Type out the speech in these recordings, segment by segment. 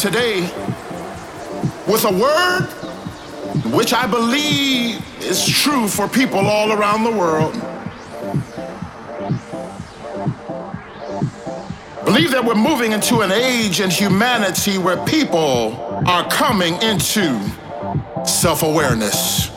today with a word which I believe is true for people all around the world. Believe that we're moving into an age in humanity where people are coming into self awareness.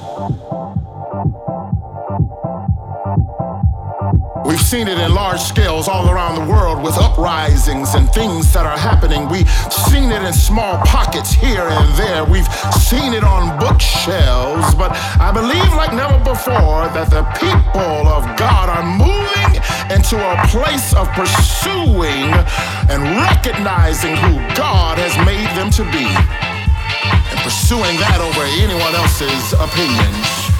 We've seen it in large scales all around the world with uprisings and things that are happening. We've seen it in small pockets here and there. We've seen it on bookshelves. But I believe, like never before, that the people of God are moving into a place of pursuing and recognizing who God has made them to be and pursuing that over anyone else's opinions.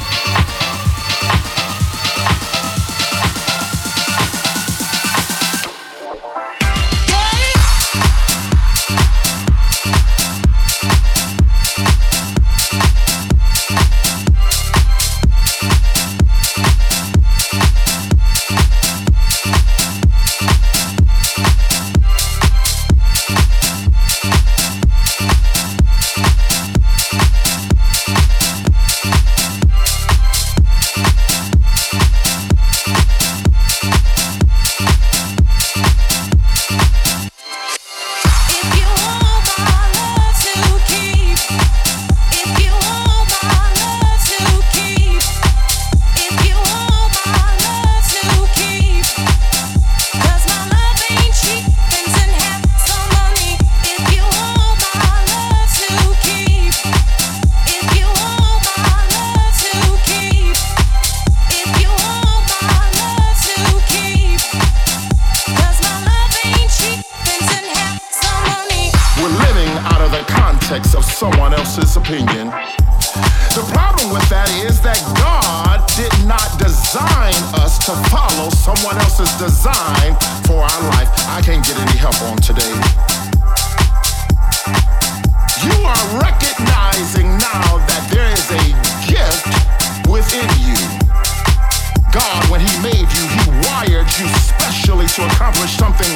created you specially to accomplish something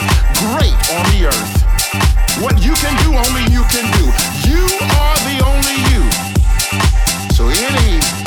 great on the earth. What you can do, only you can do. You are the only you. So any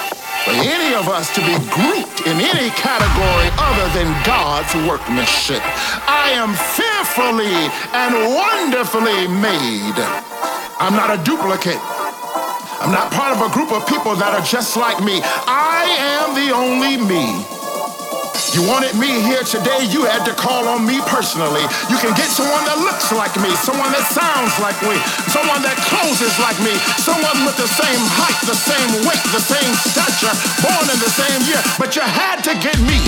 for any of us to be grouped in any category other than God's workmanship. I am fearfully and wonderfully made. I'm not a duplicate. I'm not part of a group of people that are just like me. I am the only me. You wanted me here today, you had to call on me personally. You can get someone that looks like me, someone that sounds like me, someone that closes like me, someone with the same height, the same weight, the same stature, born in the same year, but you had to get me.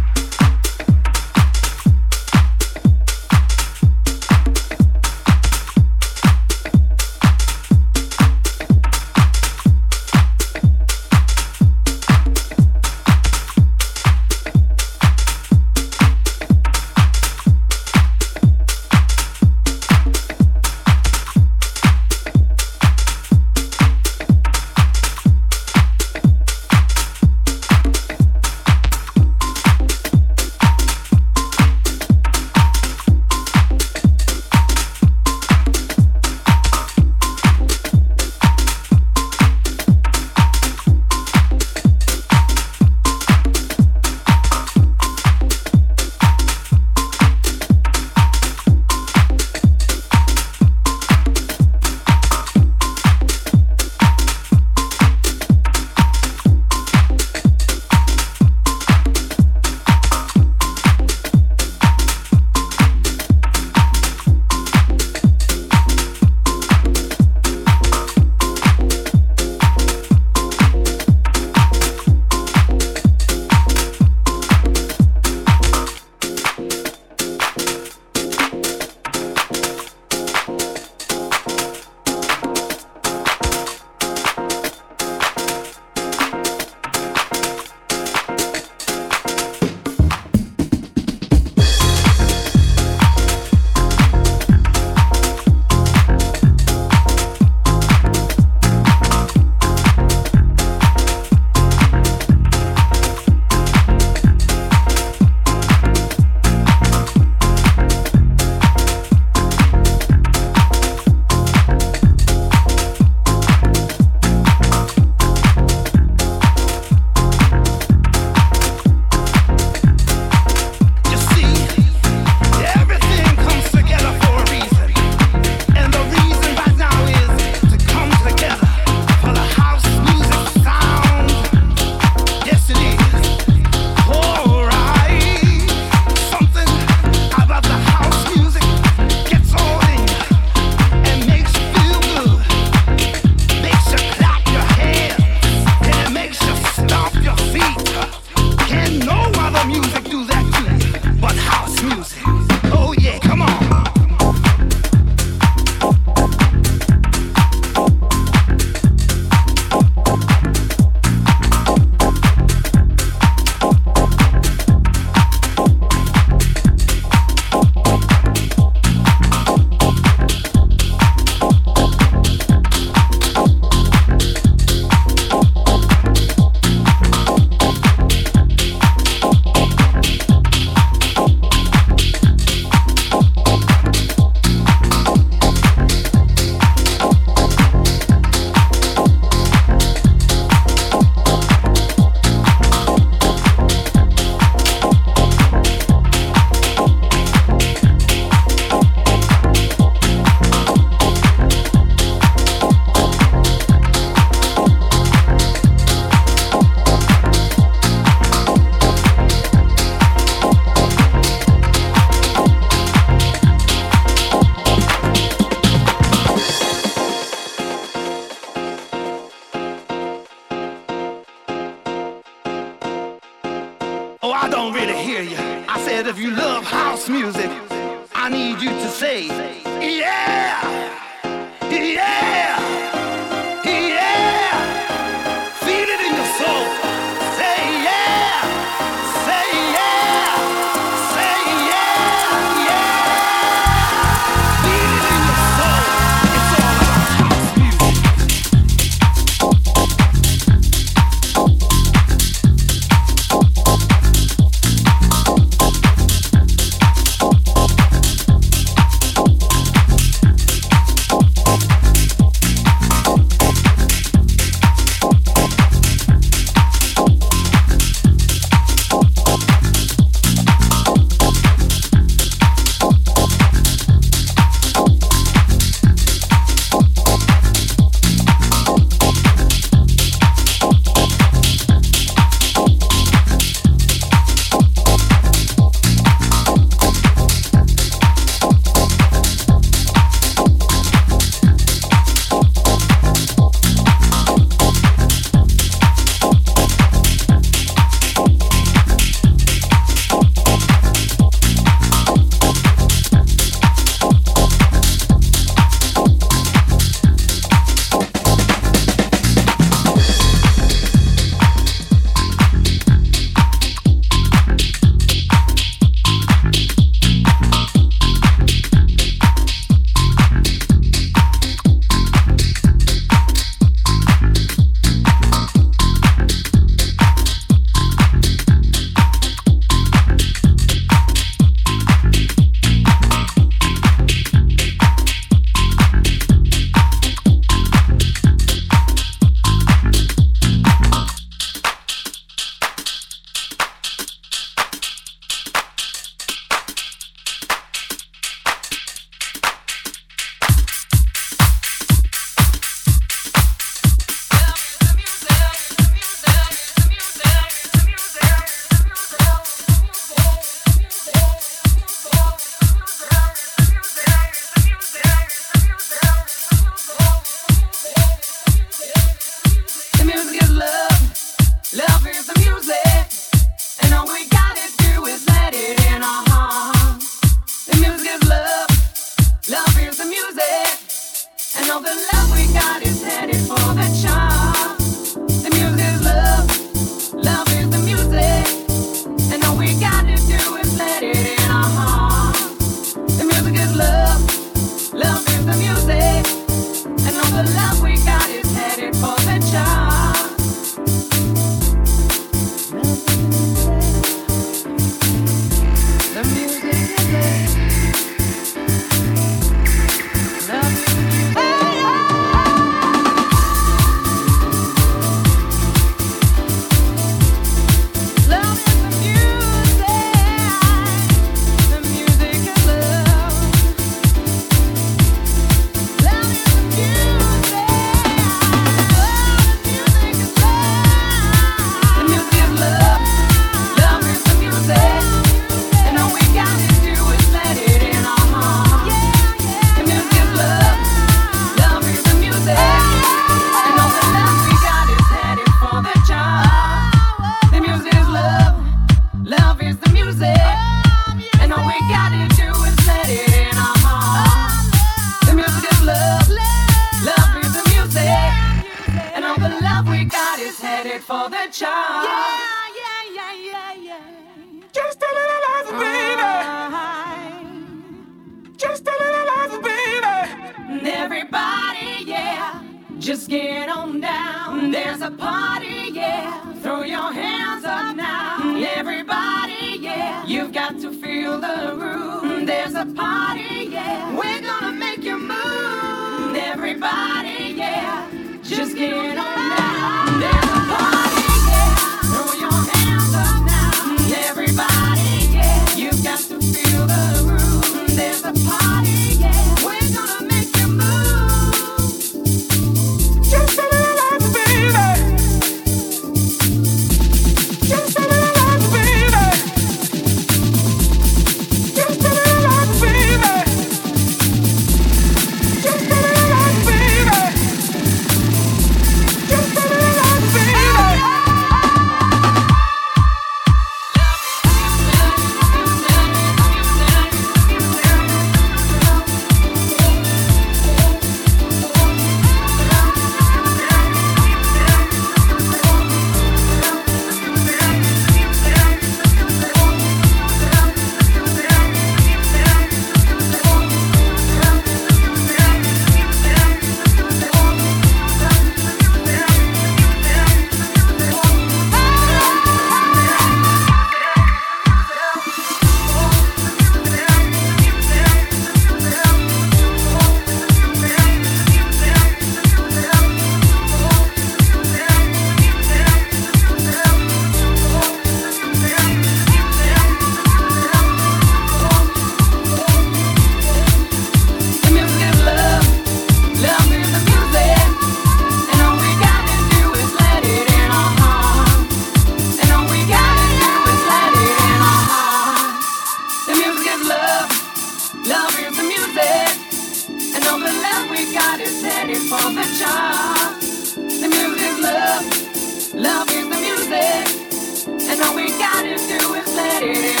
all we gotta do is let it in.